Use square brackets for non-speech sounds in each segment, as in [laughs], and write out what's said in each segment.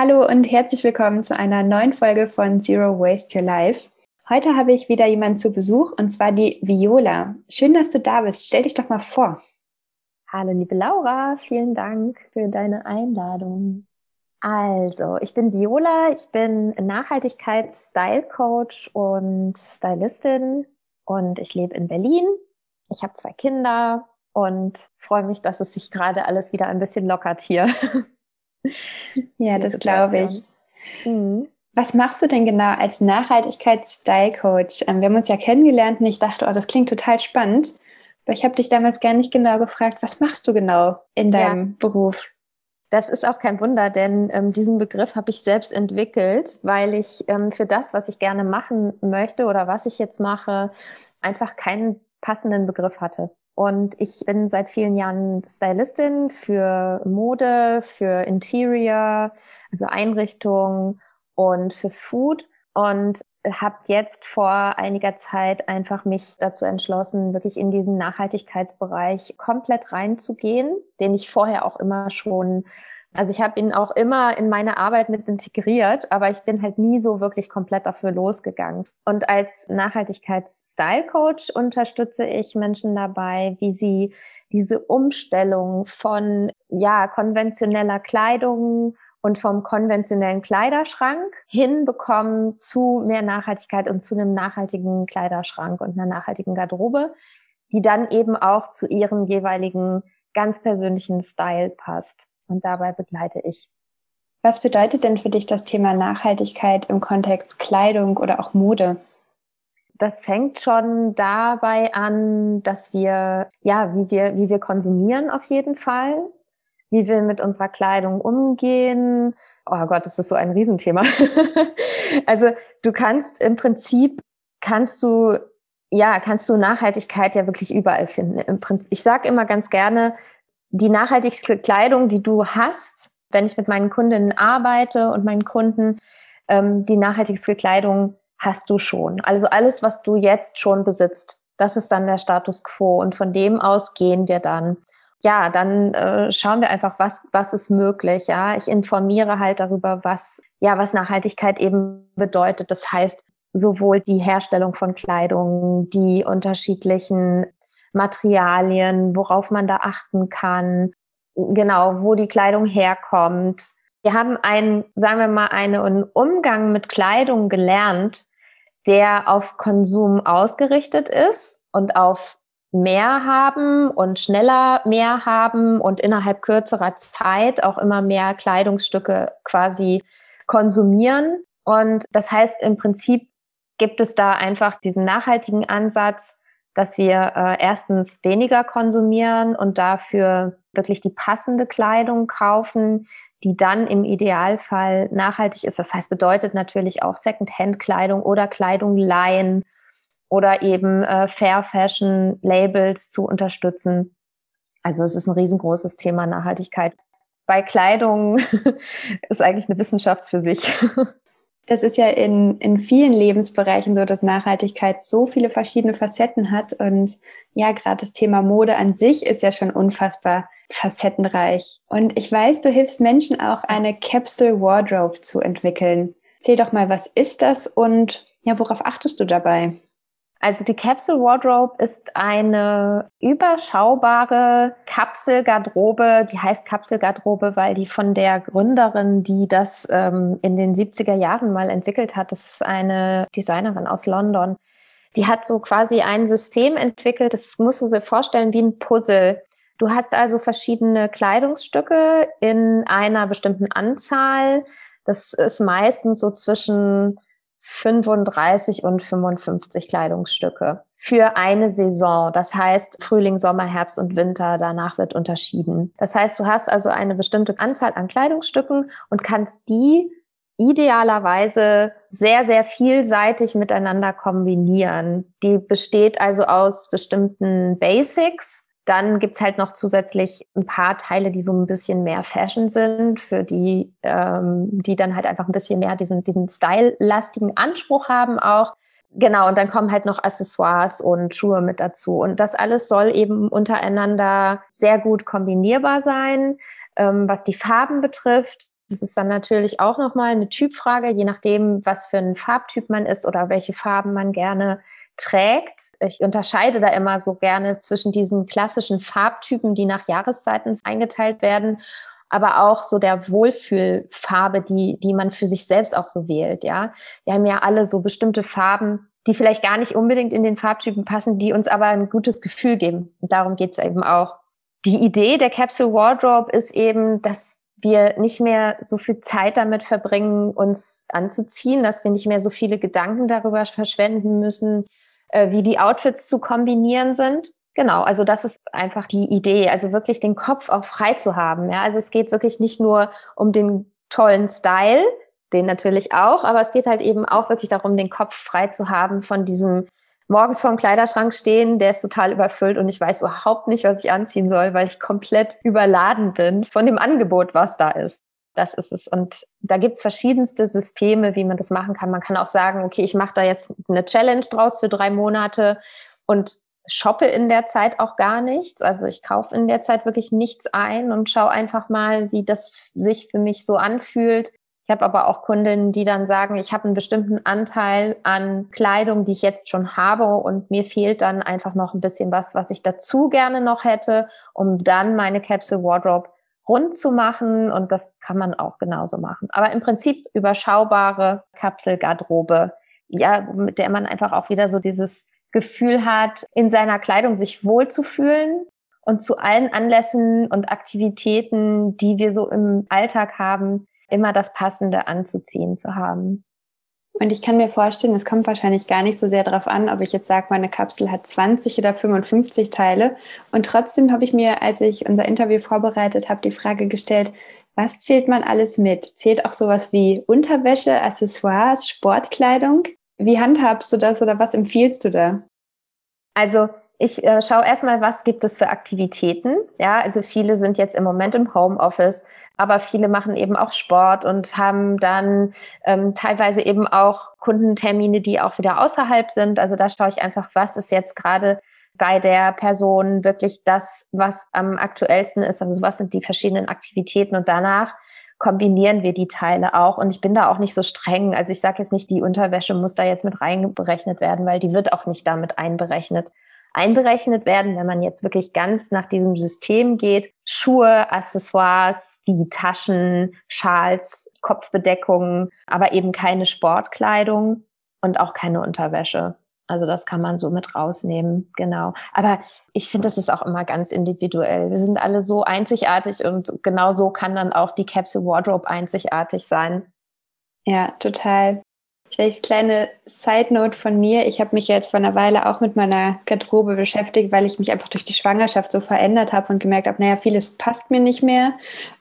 Hallo und herzlich willkommen zu einer neuen Folge von Zero Waste Your Life. Heute habe ich wieder jemanden zu Besuch und zwar die Viola. Schön, dass du da bist. Stell dich doch mal vor. Hallo, liebe Laura. Vielen Dank für deine Einladung. Also, ich bin Viola. Ich bin Nachhaltigkeits-Style-Coach und Stylistin und ich lebe in Berlin. Ich habe zwei Kinder und freue mich, dass es sich gerade alles wieder ein bisschen lockert hier. [laughs] Ja, das glaube ich. Mhm. Was machst du denn genau als Nachhaltigkeits-Style-Coach? Ähm, wir haben uns ja kennengelernt und ich dachte, oh, das klingt total spannend. Aber ich habe dich damals gar nicht genau gefragt, was machst du genau in deinem ja. Beruf? Das ist auch kein Wunder, denn ähm, diesen Begriff habe ich selbst entwickelt, weil ich ähm, für das, was ich gerne machen möchte oder was ich jetzt mache, einfach keinen passenden Begriff hatte. Und ich bin seit vielen Jahren Stylistin für Mode, für Interior, also Einrichtung und für Food. Und habe jetzt vor einiger Zeit einfach mich dazu entschlossen, wirklich in diesen Nachhaltigkeitsbereich komplett reinzugehen, den ich vorher auch immer schon also ich habe ihn auch immer in meine Arbeit mit integriert, aber ich bin halt nie so wirklich komplett dafür losgegangen. Und als Nachhaltigkeits-Style-Coach unterstütze ich Menschen dabei, wie sie diese Umstellung von ja konventioneller Kleidung und vom konventionellen Kleiderschrank hinbekommen zu mehr Nachhaltigkeit und zu einem nachhaltigen Kleiderschrank und einer nachhaltigen Garderobe, die dann eben auch zu ihrem jeweiligen ganz persönlichen Style passt und dabei begleite ich. Was bedeutet denn für dich das Thema Nachhaltigkeit im Kontext Kleidung oder auch Mode? Das fängt schon dabei an, dass wir, ja, wie wir, wie wir konsumieren auf jeden Fall, wie wir mit unserer Kleidung umgehen. Oh Gott, das ist so ein Riesenthema. [laughs] also du kannst im Prinzip, kannst du, ja, kannst du Nachhaltigkeit ja wirklich überall finden. Im Prinzip, ich sage immer ganz gerne, die nachhaltigste Kleidung, die du hast, wenn ich mit meinen Kundinnen arbeite und meinen Kunden, ähm, die nachhaltigste Kleidung hast du schon. Also alles, was du jetzt schon besitzt, das ist dann der Status quo und von dem aus gehen wir dann. Ja, dann äh, schauen wir einfach, was was ist möglich. Ja, ich informiere halt darüber, was ja was Nachhaltigkeit eben bedeutet. Das heißt sowohl die Herstellung von Kleidung, die unterschiedlichen Materialien, worauf man da achten kann, genau, wo die Kleidung herkommt. Wir haben einen, sagen wir mal, einen Umgang mit Kleidung gelernt, der auf Konsum ausgerichtet ist und auf mehr haben und schneller mehr haben und innerhalb kürzerer Zeit auch immer mehr Kleidungsstücke quasi konsumieren. Und das heißt, im Prinzip gibt es da einfach diesen nachhaltigen Ansatz, dass wir äh, erstens weniger konsumieren und dafür wirklich die passende Kleidung kaufen, die dann im Idealfall nachhaltig ist. Das heißt, bedeutet natürlich auch Second-Hand-Kleidung oder Kleidung leihen oder eben äh, Fair Fashion Labels zu unterstützen. Also es ist ein riesengroßes Thema Nachhaltigkeit. Bei Kleidung [laughs] ist eigentlich eine Wissenschaft für sich. [laughs] Das ist ja in, in vielen Lebensbereichen so, dass Nachhaltigkeit so viele verschiedene Facetten hat. Und ja, gerade das Thema Mode an sich ist ja schon unfassbar facettenreich. Und ich weiß, du hilfst Menschen auch eine Capsule Wardrobe zu entwickeln. Erzähl doch mal, was ist das und ja, worauf achtest du dabei? Also die Capsule Wardrobe ist eine überschaubare Kapselgarderobe. Die heißt Kapselgarderobe, weil die von der Gründerin, die das ähm, in den 70er Jahren mal entwickelt hat, das ist eine Designerin aus London. Die hat so quasi ein System entwickelt, das musst du dir vorstellen wie ein Puzzle. Du hast also verschiedene Kleidungsstücke in einer bestimmten Anzahl. Das ist meistens so zwischen 35 und 55 Kleidungsstücke für eine Saison. Das heißt Frühling, Sommer, Herbst und Winter. Danach wird unterschieden. Das heißt, du hast also eine bestimmte Anzahl an Kleidungsstücken und kannst die idealerweise sehr, sehr vielseitig miteinander kombinieren. Die besteht also aus bestimmten Basics, dann gibt's halt noch zusätzlich ein paar Teile, die so ein bisschen mehr Fashion sind, für die, ähm, die dann halt einfach ein bisschen mehr diesen, diesen style-lastigen Anspruch haben auch. Genau, und dann kommen halt noch Accessoires und Schuhe mit dazu. Und das alles soll eben untereinander sehr gut kombinierbar sein, ähm, was die Farben betrifft. Das ist dann natürlich auch nochmal eine Typfrage, je nachdem, was für ein Farbtyp man ist oder welche Farben man gerne trägt. Ich unterscheide da immer so gerne zwischen diesen klassischen Farbtypen, die nach Jahreszeiten eingeteilt werden, aber auch so der Wohlfühlfarbe, die, die man für sich selbst auch so wählt, ja. Wir haben ja alle so bestimmte Farben, die vielleicht gar nicht unbedingt in den Farbtypen passen, die uns aber ein gutes Gefühl geben. Und darum geht's eben auch. Die Idee der Capsule Wardrobe ist eben, dass wir nicht mehr so viel Zeit damit verbringen, uns anzuziehen, dass wir nicht mehr so viele Gedanken darüber verschwenden müssen, äh, wie die Outfits zu kombinieren sind. Genau, also das ist einfach die Idee, also wirklich den Kopf auch frei zu haben. Ja, also es geht wirklich nicht nur um den tollen Style, den natürlich auch, aber es geht halt eben auch wirklich darum, den Kopf frei zu haben von diesem morgens vorm Kleiderschrank stehen, der ist total überfüllt und ich weiß überhaupt nicht, was ich anziehen soll, weil ich komplett überladen bin von dem Angebot, was da ist. Das ist es. Und da gibt's verschiedenste Systeme, wie man das machen kann. Man kann auch sagen, okay, ich mache da jetzt eine Challenge draus für drei Monate und shoppe in der Zeit auch gar nichts. Also ich kaufe in der Zeit wirklich nichts ein und schaue einfach mal, wie das sich für mich so anfühlt. Ich habe aber auch Kundinnen, die dann sagen, ich habe einen bestimmten Anteil an Kleidung, die ich jetzt schon habe und mir fehlt dann einfach noch ein bisschen was, was ich dazu gerne noch hätte, um dann meine Capsule Wardrobe rund zu machen und das kann man auch genauso machen. Aber im Prinzip überschaubare Kapselgarderobe, ja, mit der man einfach auch wieder so dieses Gefühl hat, in seiner Kleidung sich wohlzufühlen und zu allen Anlässen und Aktivitäten, die wir so im Alltag haben, immer das Passende anzuziehen zu haben. Und ich kann mir vorstellen, es kommt wahrscheinlich gar nicht so sehr darauf an, ob ich jetzt sage, meine Kapsel hat 20 oder 55 Teile. Und trotzdem habe ich mir, als ich unser Interview vorbereitet habe, die Frage gestellt, was zählt man alles mit? Zählt auch sowas wie Unterwäsche, Accessoires, Sportkleidung? Wie handhabst du das oder was empfiehlst du da? Also ich äh, schaue erstmal, was gibt es für Aktivitäten. Ja, also viele sind jetzt im Moment im Homeoffice, aber viele machen eben auch Sport und haben dann ähm, teilweise eben auch Kundentermine, die auch wieder außerhalb sind. Also da schaue ich einfach, was ist jetzt gerade bei der Person wirklich das, was am aktuellsten ist. Also was sind die verschiedenen Aktivitäten und danach kombinieren wir die Teile auch. Und ich bin da auch nicht so streng. Also ich sage jetzt nicht, die Unterwäsche muss da jetzt mit reinberechnet werden, weil die wird auch nicht damit einberechnet einberechnet werden, wenn man jetzt wirklich ganz nach diesem System geht. Schuhe, Accessoires wie Taschen, Schals, Kopfbedeckungen, aber eben keine Sportkleidung und auch keine Unterwäsche. Also das kann man so mit rausnehmen, genau. Aber ich finde, das ist auch immer ganz individuell. Wir sind alle so einzigartig und genau so kann dann auch die Capsule Wardrobe einzigartig sein. Ja, total. Vielleicht kleine Side Note von mir. Ich habe mich jetzt vor einer Weile auch mit meiner Garderobe beschäftigt, weil ich mich einfach durch die Schwangerschaft so verändert habe und gemerkt habe, naja, vieles passt mir nicht mehr.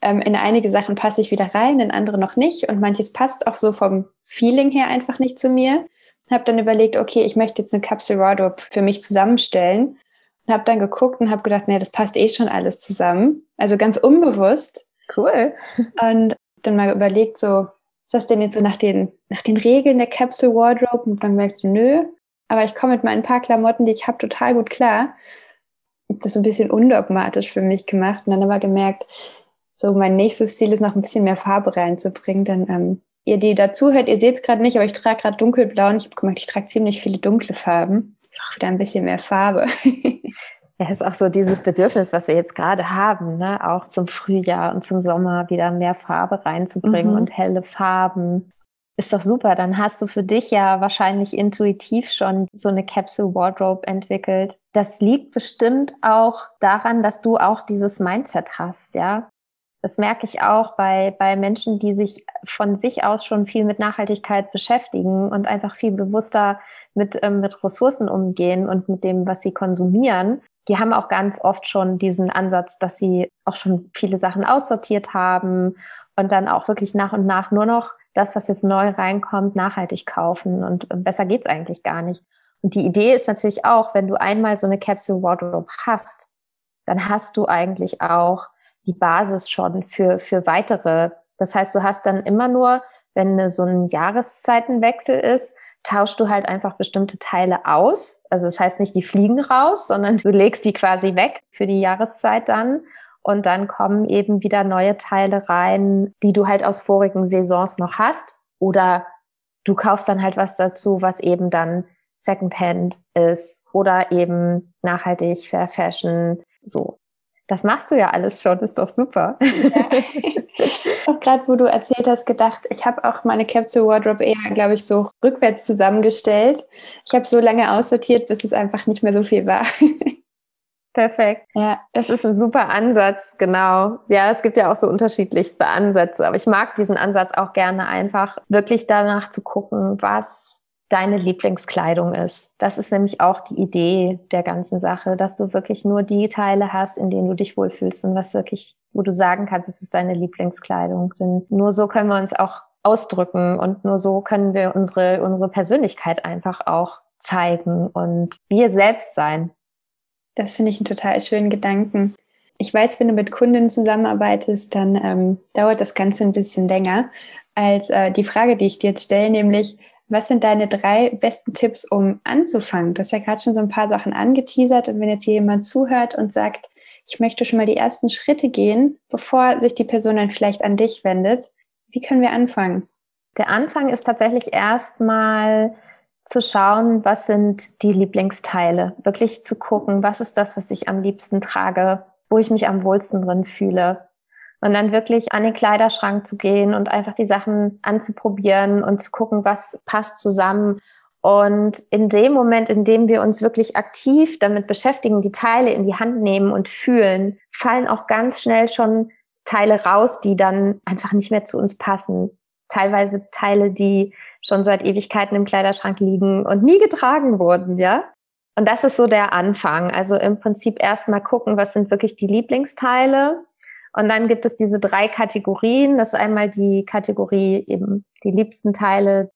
Ähm, in einige Sachen passe ich wieder rein, in andere noch nicht. Und manches passt auch so vom Feeling her einfach nicht zu mir. Habe dann überlegt, okay, ich möchte jetzt eine Capsule Wardrobe für mich zusammenstellen. Und habe dann geguckt und habe gedacht, nee, das passt eh schon alles zusammen. Also ganz unbewusst. Cool. Und dann mal überlegt, so, ist das denn jetzt so nach den, nach den Regeln der Capsule Wardrobe? Und dann merkst du, nö, aber ich komme mit meinen paar Klamotten, die ich habe, total gut klar. Ich das so ein bisschen undogmatisch für mich gemacht und dann aber gemerkt, so mein nächstes Ziel ist noch ein bisschen mehr Farbe reinzubringen. Denn ähm, ihr, die dazu hört, ihr seht es gerade nicht, aber ich trage gerade dunkelblau und ich habe gemerkt, ich trage ziemlich viele dunkle Farben. Ich brauche wieder ein bisschen mehr Farbe. [laughs] Ja, ist auch so dieses Bedürfnis, was wir jetzt gerade haben, ne? auch zum Frühjahr und zum Sommer wieder mehr Farbe reinzubringen mhm. und helle Farben. Ist doch super. Dann hast du für dich ja wahrscheinlich intuitiv schon so eine Capsule Wardrobe entwickelt. Das liegt bestimmt auch daran, dass du auch dieses Mindset hast, ja. Das merke ich auch bei, bei Menschen, die sich von sich aus schon viel mit Nachhaltigkeit beschäftigen und einfach viel bewusster mit, ähm, mit Ressourcen umgehen und mit dem, was sie konsumieren die haben auch ganz oft schon diesen Ansatz, dass sie auch schon viele Sachen aussortiert haben und dann auch wirklich nach und nach nur noch das, was jetzt neu reinkommt, nachhaltig kaufen. Und besser geht's eigentlich gar nicht. Und die Idee ist natürlich auch, wenn du einmal so eine Capsule Wardrobe hast, dann hast du eigentlich auch die Basis schon für, für weitere. Das heißt, du hast dann immer nur, wenn so ein Jahreszeitenwechsel ist, tauschst du halt einfach bestimmte Teile aus. Also das heißt nicht, die fliegen raus, sondern du legst die quasi weg für die Jahreszeit dann. und dann kommen eben wieder neue Teile rein, die du halt aus vorigen Saisons noch hast oder du kaufst dann halt was dazu, was eben dann Secondhand ist oder eben nachhaltig, Fair Fashion, so. Das machst du ja alles schon, ist doch super. Ja. [laughs] auch gerade, wo du erzählt hast, gedacht, ich habe auch meine Capsule Wardrobe eher, glaube ich, so rückwärts zusammengestellt. Ich habe so lange aussortiert, bis es einfach nicht mehr so viel war. [laughs] Perfekt. Ja, das ist ein super Ansatz, genau. Ja, es gibt ja auch so unterschiedlichste Ansätze, aber ich mag diesen Ansatz auch gerne einfach wirklich danach zu gucken, was deine Lieblingskleidung ist. Das ist nämlich auch die Idee der ganzen Sache, dass du wirklich nur die Teile hast, in denen du dich wohlfühlst und was wirklich, wo du sagen kannst, es ist deine Lieblingskleidung. Denn nur so können wir uns auch ausdrücken und nur so können wir unsere, unsere Persönlichkeit einfach auch zeigen und wir selbst sein. Das finde ich einen total schönen Gedanken. Ich weiß, wenn du mit Kunden zusammenarbeitest, dann ähm, dauert das Ganze ein bisschen länger als äh, die Frage, die ich dir jetzt stelle, nämlich, was sind deine drei besten Tipps, um anzufangen? Du hast ja gerade schon so ein paar Sachen angeteasert und wenn jetzt hier jemand zuhört und sagt, ich möchte schon mal die ersten Schritte gehen, bevor sich die Person dann vielleicht an dich wendet, wie können wir anfangen? Der Anfang ist tatsächlich erstmal zu schauen, was sind die Lieblingsteile, wirklich zu gucken, was ist das, was ich am liebsten trage, wo ich mich am wohlsten drin fühle. Und dann wirklich an den Kleiderschrank zu gehen und einfach die Sachen anzuprobieren und zu gucken, was passt zusammen. Und in dem Moment, in dem wir uns wirklich aktiv damit beschäftigen, die Teile in die Hand nehmen und fühlen, fallen auch ganz schnell schon Teile raus, die dann einfach nicht mehr zu uns passen. Teilweise Teile, die schon seit Ewigkeiten im Kleiderschrank liegen und nie getragen wurden, ja. Und das ist so der Anfang. Also im Prinzip erstmal gucken, was sind wirklich die Lieblingsteile. Und dann gibt es diese drei Kategorien. Das ist einmal die Kategorie eben die liebsten Teile.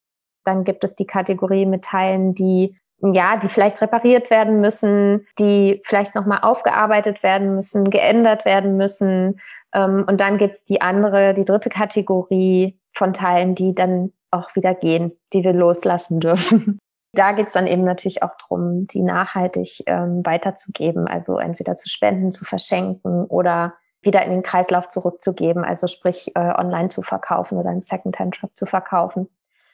Dann gibt es die Kategorie mit Teilen, die ja, die vielleicht repariert werden müssen, die vielleicht nochmal aufgearbeitet werden müssen, geändert werden müssen. Ähm, und dann gibt's die andere, die dritte Kategorie von Teilen, die dann auch wieder gehen, die wir loslassen dürfen. [laughs] Da geht's dann eben natürlich auch drum, die nachhaltig ähm, weiterzugeben, also entweder zu spenden, zu verschenken oder wieder in den Kreislauf zurückzugeben, also sprich äh, online zu verkaufen oder im Secondhand-Shop zu verkaufen.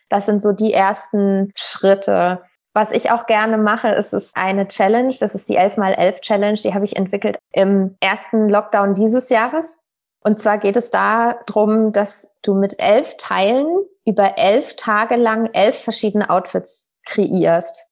Das sind so die ersten Schritte. Was ich auch gerne mache, ist es eine Challenge. Das ist die 11x11 Challenge. Die habe ich entwickelt im ersten Lockdown dieses Jahres. Und zwar geht es darum, dass du mit elf Teilen über elf Tage lang elf verschiedene Outfits kreierst.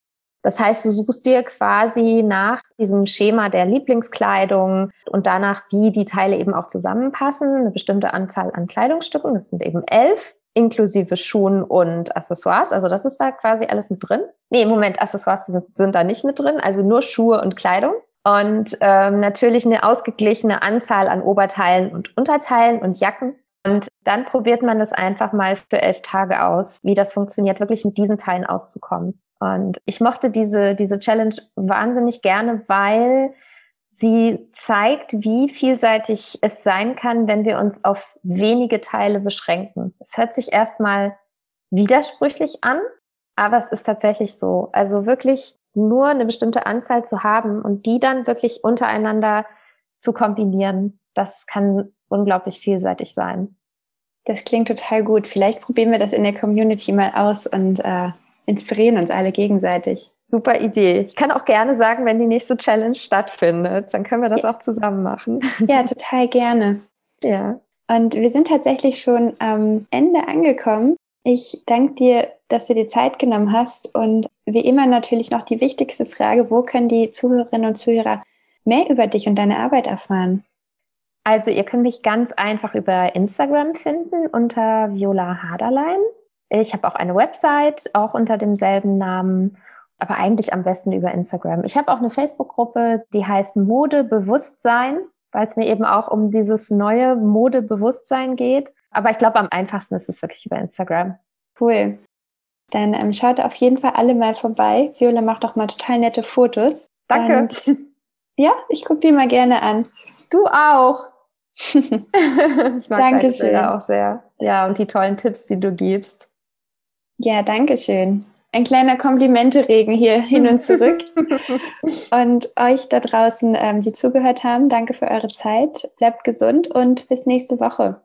Das heißt, du suchst dir quasi nach diesem Schema der Lieblingskleidung und danach, wie die Teile eben auch zusammenpassen, eine bestimmte Anzahl an Kleidungsstücken. Das sind eben elf, inklusive Schuhen und Accessoires. Also das ist da quasi alles mit drin. Nee, im Moment, Accessoires sind, sind da nicht mit drin, also nur Schuhe und Kleidung und ähm, natürlich eine ausgeglichene Anzahl an Oberteilen und Unterteilen und Jacken. Und dann probiert man das einfach mal für elf Tage aus, wie das funktioniert, wirklich mit diesen Teilen auszukommen. Und ich mochte diese, diese Challenge wahnsinnig gerne, weil sie zeigt, wie vielseitig es sein kann, wenn wir uns auf wenige Teile beschränken. Es hört sich erstmal widersprüchlich an, aber es ist tatsächlich so. Also wirklich nur eine bestimmte Anzahl zu haben und die dann wirklich untereinander zu kombinieren, das kann unglaublich vielseitig sein. Das klingt total gut. Vielleicht probieren wir das in der Community mal aus und äh, inspirieren uns alle gegenseitig. Super Idee. Ich kann auch gerne sagen, wenn die nächste Challenge stattfindet, dann können wir das ja. auch zusammen machen. Ja, total gerne. [laughs] Ja. Und wir sind tatsächlich schon am Ende angekommen. Ich danke dir, dass du dir Zeit genommen hast und wie immer natürlich noch die wichtigste Frage, wo können die Zuhörerinnen und Zuhörer mehr über dich und deine Arbeit erfahren? Also ihr könnt mich ganz einfach über Instagram finden unter Viola Haderlein. Ich habe auch eine Website, auch unter demselben Namen, aber eigentlich am besten über Instagram. Ich habe auch eine Facebook-Gruppe, die heißt Modebewusstsein, weil es mir eben auch um dieses neue Modebewusstsein geht. Aber ich glaube, am einfachsten ist es wirklich über Instagram. Cool. Dann ähm, schaut auf jeden Fall alle mal vorbei. Viola macht doch mal total nette Fotos. Danke. Und, ja, ich gucke die mal gerne an. Du auch. [laughs] [laughs] ich mag Dankeschön. deine Bilder auch sehr. Ja, und die tollen Tipps, die du gibst. Ja, danke schön. ein kleiner Komplimente-Regen hier hin und zurück. [laughs] und euch da draußen, ähm, die zugehört haben, danke für eure Zeit. Bleibt gesund und bis nächste Woche.